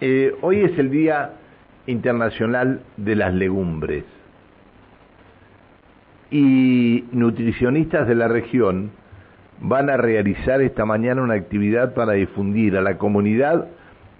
Eh, hoy es el Día Internacional de las Legumbres y nutricionistas de la región van a realizar esta mañana una actividad para difundir a la comunidad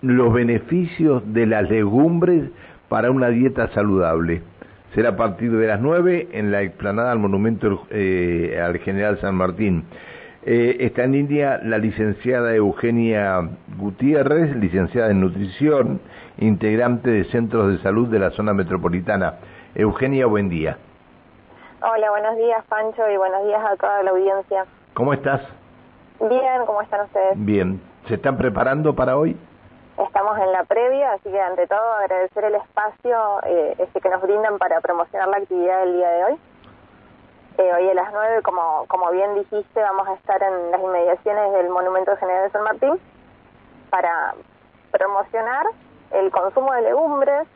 los beneficios de las legumbres para una dieta saludable. Será a partir de las 9 en la explanada al monumento eh, al general San Martín. Eh, está en línea la licenciada Eugenia Gutiérrez, licenciada en nutrición, integrante de centros de salud de la zona metropolitana. Eugenia, buen día. Hola, buenos días Pancho y buenos días a toda la audiencia. ¿Cómo estás? Bien, ¿cómo están ustedes? Bien. ¿Se están preparando para hoy? Estamos en la previa, así que ante todo agradecer el espacio eh, este que nos brindan para promocionar la actividad del día de hoy. Eh, hoy a las 9, como, como bien dijiste, vamos a estar en las inmediaciones del Monumento General de San Martín para promocionar el consumo de legumbres,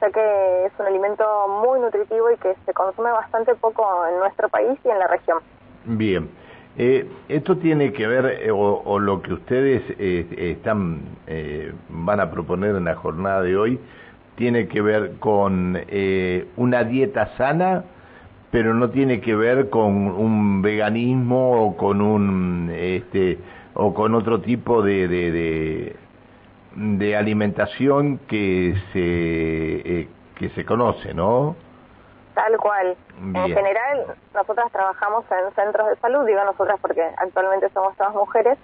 ya que es un alimento muy nutritivo y que se consume bastante poco en nuestro país y en la región. Bien. Eh, esto tiene que ver, eh, o, lo que ustedes están van a proponer en la jornada de hoy, tiene que ver con una dieta sana, pero no tiene que ver con un veganismo o con un este o con otro tipo de de, de, alimentación que se eh, que se conoce, ¿no? Tal cual. En general, nosotras trabajamos en centros de salud, digo nosotras porque actualmente somos todas mujeres,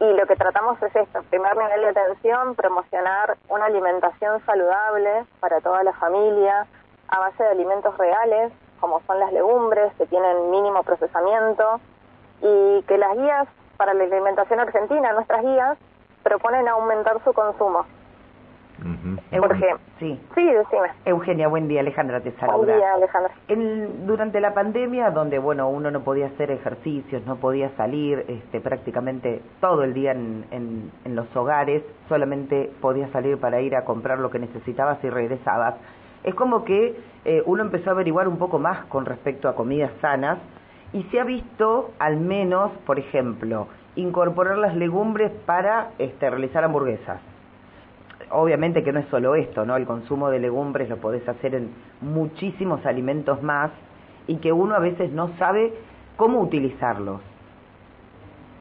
y lo que tratamos es esto, primer nivel de atención, promocionar una alimentación saludable para toda la familia, a base de alimentos reales, como son las legumbres, que tienen mínimo procesamiento, y que las guías para la alimentación argentina, nuestras guías, proponen aumentar su consumo. Porque, sí. sí, decime. Eugenia, buen día, Alejandra te saluda. Buen día, Alejandra. durante la pandemia, donde bueno, uno no podía hacer ejercicios, no podía salir este, prácticamente todo el día en, en, en los hogares, solamente podías salir para ir a comprar lo que necesitabas y regresabas es como que eh, uno empezó a averiguar un poco más con respecto a comidas sanas y se ha visto al menos, por ejemplo, incorporar las legumbres para este, realizar hamburguesas. Obviamente que no es solo esto, ¿no? El consumo de legumbres lo podés hacer en muchísimos alimentos más y que uno a veces no sabe cómo utilizarlos.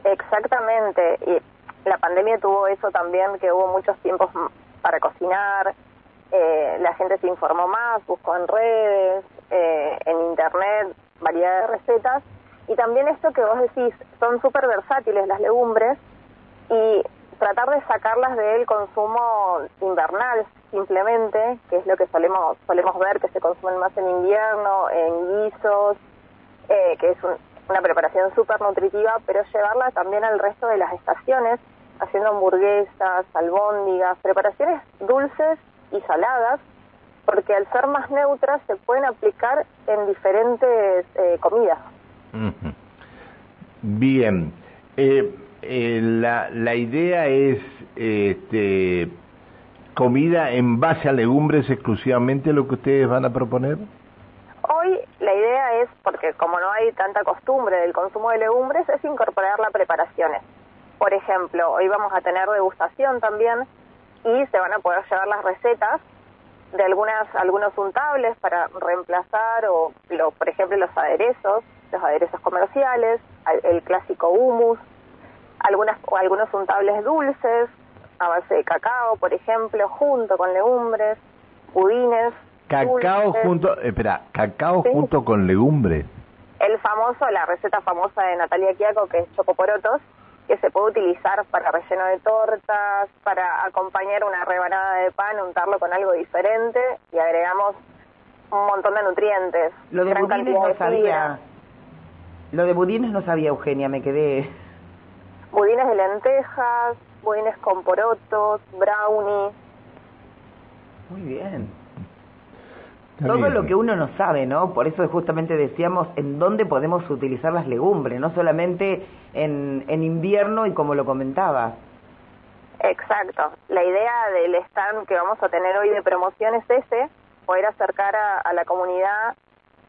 Exactamente. Y la pandemia tuvo eso también, que hubo muchos tiempos para cocinar, eh, la gente se informó más, buscó en redes, eh, en internet, variedad de recetas. Y también esto que vos decís, son súper versátiles las legumbres y tratar de sacarlas del consumo invernal simplemente, que es lo que solemos, solemos ver que se consumen más en invierno, en guisos, eh, que es una preparación súper nutritiva, pero llevarla también al resto de las estaciones, haciendo hamburguesas, albóndigas, preparaciones dulces y saladas, porque al ser más neutras se pueden aplicar en diferentes eh, comidas. Bien, eh, eh, la, la idea es este, comida en base a legumbres exclusivamente lo que ustedes van a proponer. Hoy la idea es, porque como no hay tanta costumbre del consumo de legumbres, es incorporar las preparaciones. Por ejemplo, hoy vamos a tener degustación también y se van a poder llevar las recetas de algunas algunos untables para reemplazar o lo, por ejemplo los aderezos los aderezos comerciales el clásico humus algunas o algunos untables dulces a base de cacao por ejemplo junto con legumbres budines cacao junto espera cacao junto con legumbres el famoso la receta famosa de Natalia Quiaco que es chocoporotos que se puede utilizar para relleno de tortas, para acompañar una rebanada de pan, untarlo con algo diferente y agregamos un montón de nutrientes. Lo de budines no sabía. Lo de budines no sabía, Eugenia, me quedé. Budines de lentejas, budines con porotos, brownie. Muy bien todo lo que uno no sabe, ¿no? Por eso justamente decíamos en dónde podemos utilizar las legumbres, no solamente en, en invierno y como lo comentaba. Exacto. La idea del stand que vamos a tener hoy de promoción es ese, poder acercar a, la comunidad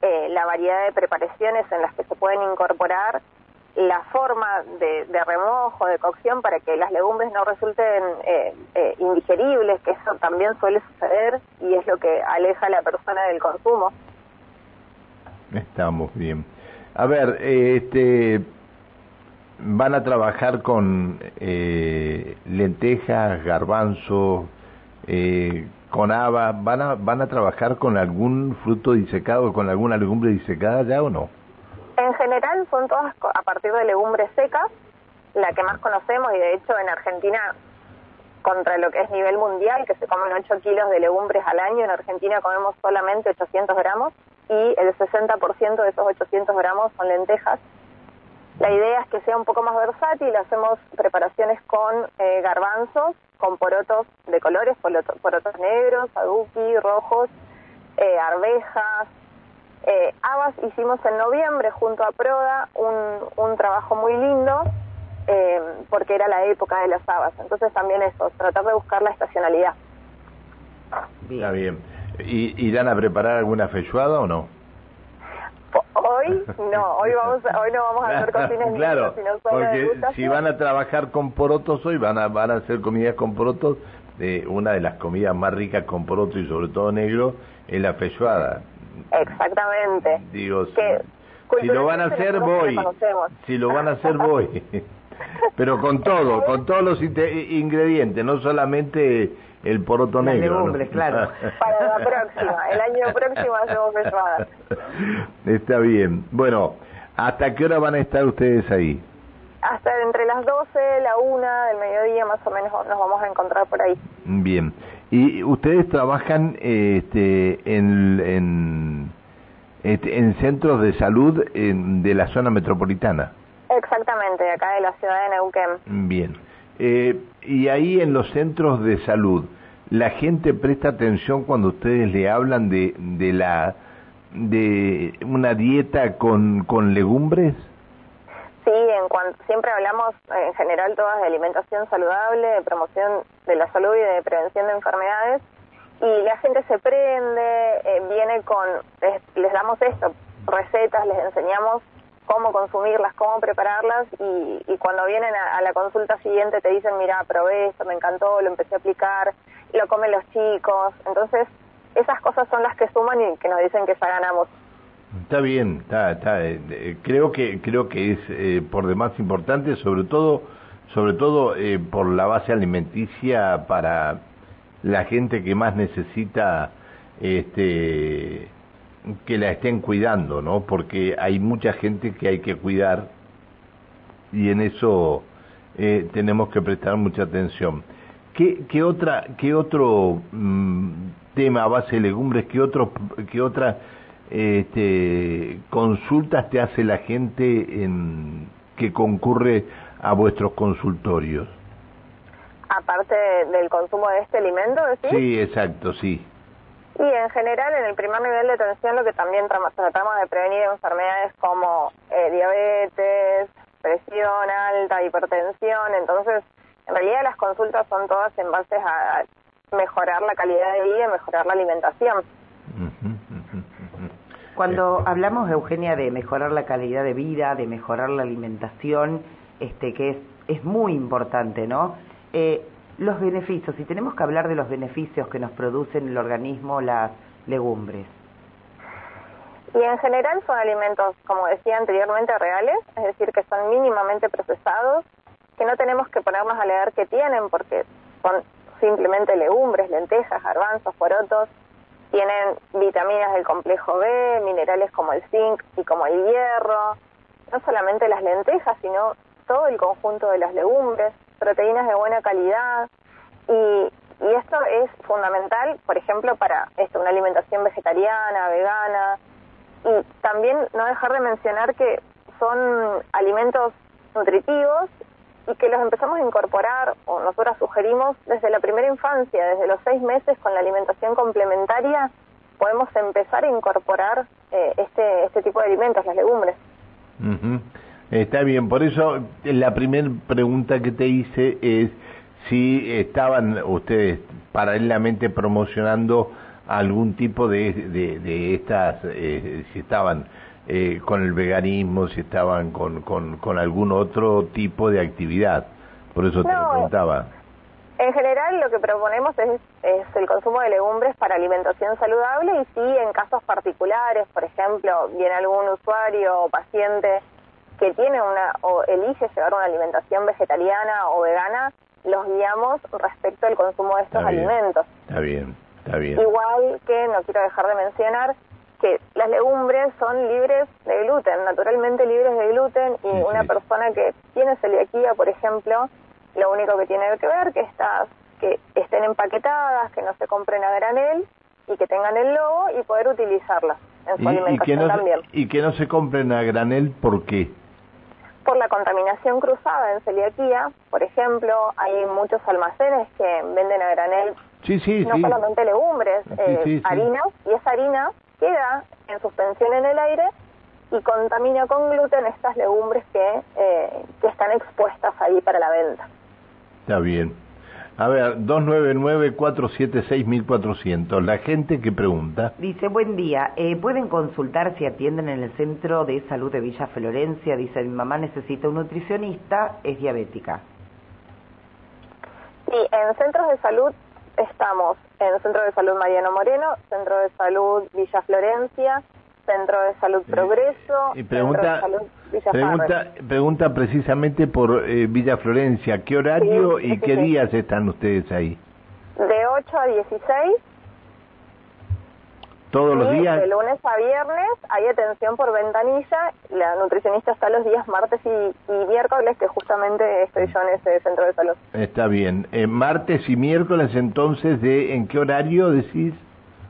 eh, la variedad de preparaciones en las que se pueden incorporar la forma de, remojo, de cocción, para que las legumbres no resulten eh, eh, indigeribles, que eso también suele suceder y es lo que aleja a la persona del consumo. Estamos bien. A ver, este, van a trabajar con eh, lentejas, garbanzo, con haba, ¿van a, ¿van a trabajar con algún fruto disecado, con alguna legumbre disecada ya o no? En general son todas a partir de legumbres secas, la que más conocemos y de hecho en Argentina contra lo que es nivel mundial, que se comen 8 kilos de legumbres al año, en Argentina comemos solamente 800 gramos y el 60% de esos 800 gramos son lentejas. La idea es que sea un poco más versátil, hacemos preparaciones con eh, garbanzos, con porotos de colores, porotos, negros, aduki, rojos, eh, arvejas, eh, Habas hicimos en noviembre junto a Proda un, un trabajo muy lindo eh, porque era la época de las habas. Entonces también eso, tratar de buscar la estacionalidad. Bien. bien. ¿Y, ¿Irán a preparar alguna fechuada o no? Hoy no, hoy vamos, hoy no vamos a hacer cocinas claro, sino porque si van a trabajar con porotos hoy van a van a hacer comidas con porotos. de una de las comidas más ricas con porotos y sobre todo negro es la fechuada. Exactamente. Digo, si lo van a hacer, voy. Si lo van a hacer, voy. Pero con todo, con todos los ingredientes, no solamente el poroto negro. claro. Para la próxima, el año próximo hacemos feijoada. Está bien. Bueno, ¿hasta qué hora van a estar ustedes ahí? Hasta entre las 12, la 1 del mediodía más o menos nos vamos a encontrar por ahí. Bien. ¿Y ustedes trabajan este, en, en, este, en centros de salud de la zona metropolitana? Exactamente, acá de la ciudad de Neuquén. Bien. Eh, y ahí en los centros de salud, ¿la gente presta atención cuando ustedes le hablan de, de, la, de una dieta con, con legumbres? Sí, en cuanto, siempre hablamos en general todas de alimentación saludable, de promoción de la salud y de prevención de enfermedades. Y la gente se prende, eh, viene con, les, damos esto, recetas, les enseñamos cómo consumirlas, cómo prepararlas y, y cuando vienen a, la consulta siguiente te dicen, mira, probé esto, me encantó, lo empecé a aplicar, lo comen los chicos. Entonces, esas cosas son las que suman y que nos dicen que ya ganamos. Está bien, está, está. Eh, creo que creo que es eh, por demás importante, sobre todo, sobre todo eh, por la base alimenticia para la gente que más necesita, este, que la estén cuidando, ¿no? Porque hay mucha gente que hay que cuidar y en eso tenemos que prestar mucha atención. ¿Qué, qué otra, qué otro mm, tema base de legumbres, qué otro, qué otra este, consultas te hace la gente en, que concurre a vuestros consultorios? Aparte del consumo de este alimento, ¿decís? Sí, exacto, sí. Y en general, en el primer nivel de atención, lo que también tratamos de prevenir enfermedades como eh, diabetes, presión alta, hipertensión. Entonces, en realidad las consultas son todas en base a mejorar la calidad de vida y mejorar la alimentación. Cuando hablamos, Eugenia, de mejorar la calidad de vida, de mejorar la alimentación, este, que es, es muy importante, ¿no? Eh, los beneficios, y tenemos que hablar de los beneficios que nos producen el organismo las legumbres. Y en general son alimentos, como decía anteriormente, reales, es decir, que son mínimamente procesados, que no tenemos que ponernos a leer qué tienen, porque son simplemente legumbres, lentejas, garbanzos, porotos, tienen vitaminas del complejo B, minerales como el zinc y como el hierro, no solamente las lentejas, sino todo el conjunto de las legumbres, proteínas de buena calidad. Y, y esto es fundamental, por ejemplo, para esto, una alimentación vegetariana, vegana. Y también no dejar de mencionar que son alimentos nutritivos y que los empezamos a incorporar, o nosotras sugerimos, desde la primera infancia, desde los seis meses con la alimentación complementaria, podemos empezar a incorporar eh, este, este tipo de alimentos, las legumbres. Está bien, por eso la primera pregunta que te hice es si estaban ustedes paralelamente promocionando algún tipo de, de, estas, eh, si estaban eh, con el veganismo, si estaban con, con, con algún otro tipo de actividad. Por eso te lo preguntaba. En general lo que proponemos es, es, el consumo de legumbres para alimentación saludable y sí en casos particulares, por ejemplo, viene algún usuario o paciente que tiene una o elige llevar una alimentación vegetariana o vegana, los guiamos respecto al consumo de estos alimentos. Está bien, está bien. Igual que no quiero dejar de mencionar que las legumbres son libres de gluten, naturalmente libres de gluten y una persona que tiene celiaquía, por ejemplo, lo único que tiene que ver que estas que estén empaquetadas, que no se compren a granel y que tengan el logo y poder utilizarlas en su alimentación también. ¿Y que no se compren a granel por qué? Por la contaminación cruzada en celiaquía, por ejemplo, hay muchos almacenes que venden a granel sí, sí, no solamente legumbres, eh, harina, y esa harina queda en suspensión en el aire y contamina con gluten estas legumbres que, eh, que están expuestas ahí para la venta. Está bien. A ver, 299-476-1400. La gente que pregunta. Dice, buen día. Eh, ¿Pueden consultar si atienden en el Centro de Salud de Villa Florencia? Dice, mi mamá necesita un nutricionista, es diabética. Sí, en centros de salud estamos en el Centro de Salud Mariano Moreno, Centro de Salud Villa Florencia, Centro de Salud Progreso, y pregunta, Centro de Salud Villa pregunta, pregunta precisamente por eh, Villa Florencia, ¿qué horario y qué días están ustedes ahí? De 8 a 16. ¿Todos los días? De lunes a viernes hay atención por ventanilla. La nutricionista está los días martes y, miércoles, que justamente estoy yo en ese centro de salud. Está bien. Eh, martes y miércoles, entonces, de ¿en qué horario decís?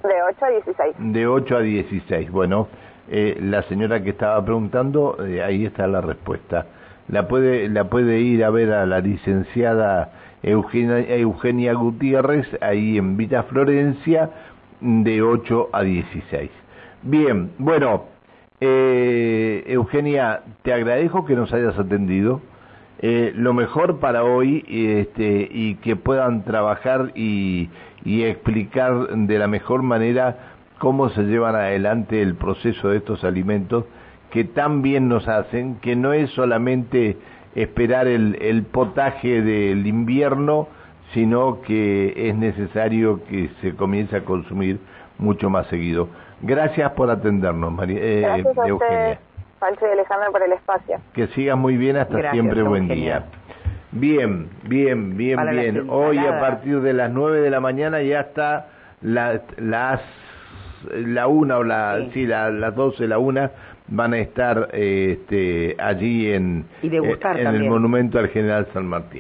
De 8 a 16. De 8 a 16. Bueno, eh, la señora que estaba preguntando, eh, ahí está la respuesta. La puede, la puede ir a ver a la licenciada Eugenia, Eugenia Gutiérrez, ahí en Villa Florencia, de 8 a 16. Bien, bueno, eh, Eugenia, te agradezco que nos hayas atendido. Eh, lo mejor para hoy este, y que puedan trabajar y, y explicar de la mejor manera cómo se llevan adelante el proceso de estos alimentos que tan bien nos hacen, que no es solamente esperar el, el potaje del invierno, sino que es necesario que se comience a consumir mucho más seguido. Gracias por atendernos, María eh, Gracias a Eugenia. Usted, y Alejandra, por el espacio. Que sigas muy bien, hasta siempre, buen día. Bien, bien, bien, bien. Hoy a partir de las 9 de la mañana ya está la, las la una o la sí, la, las 12 la una van a estar este allí en en el monumento al general San Martín.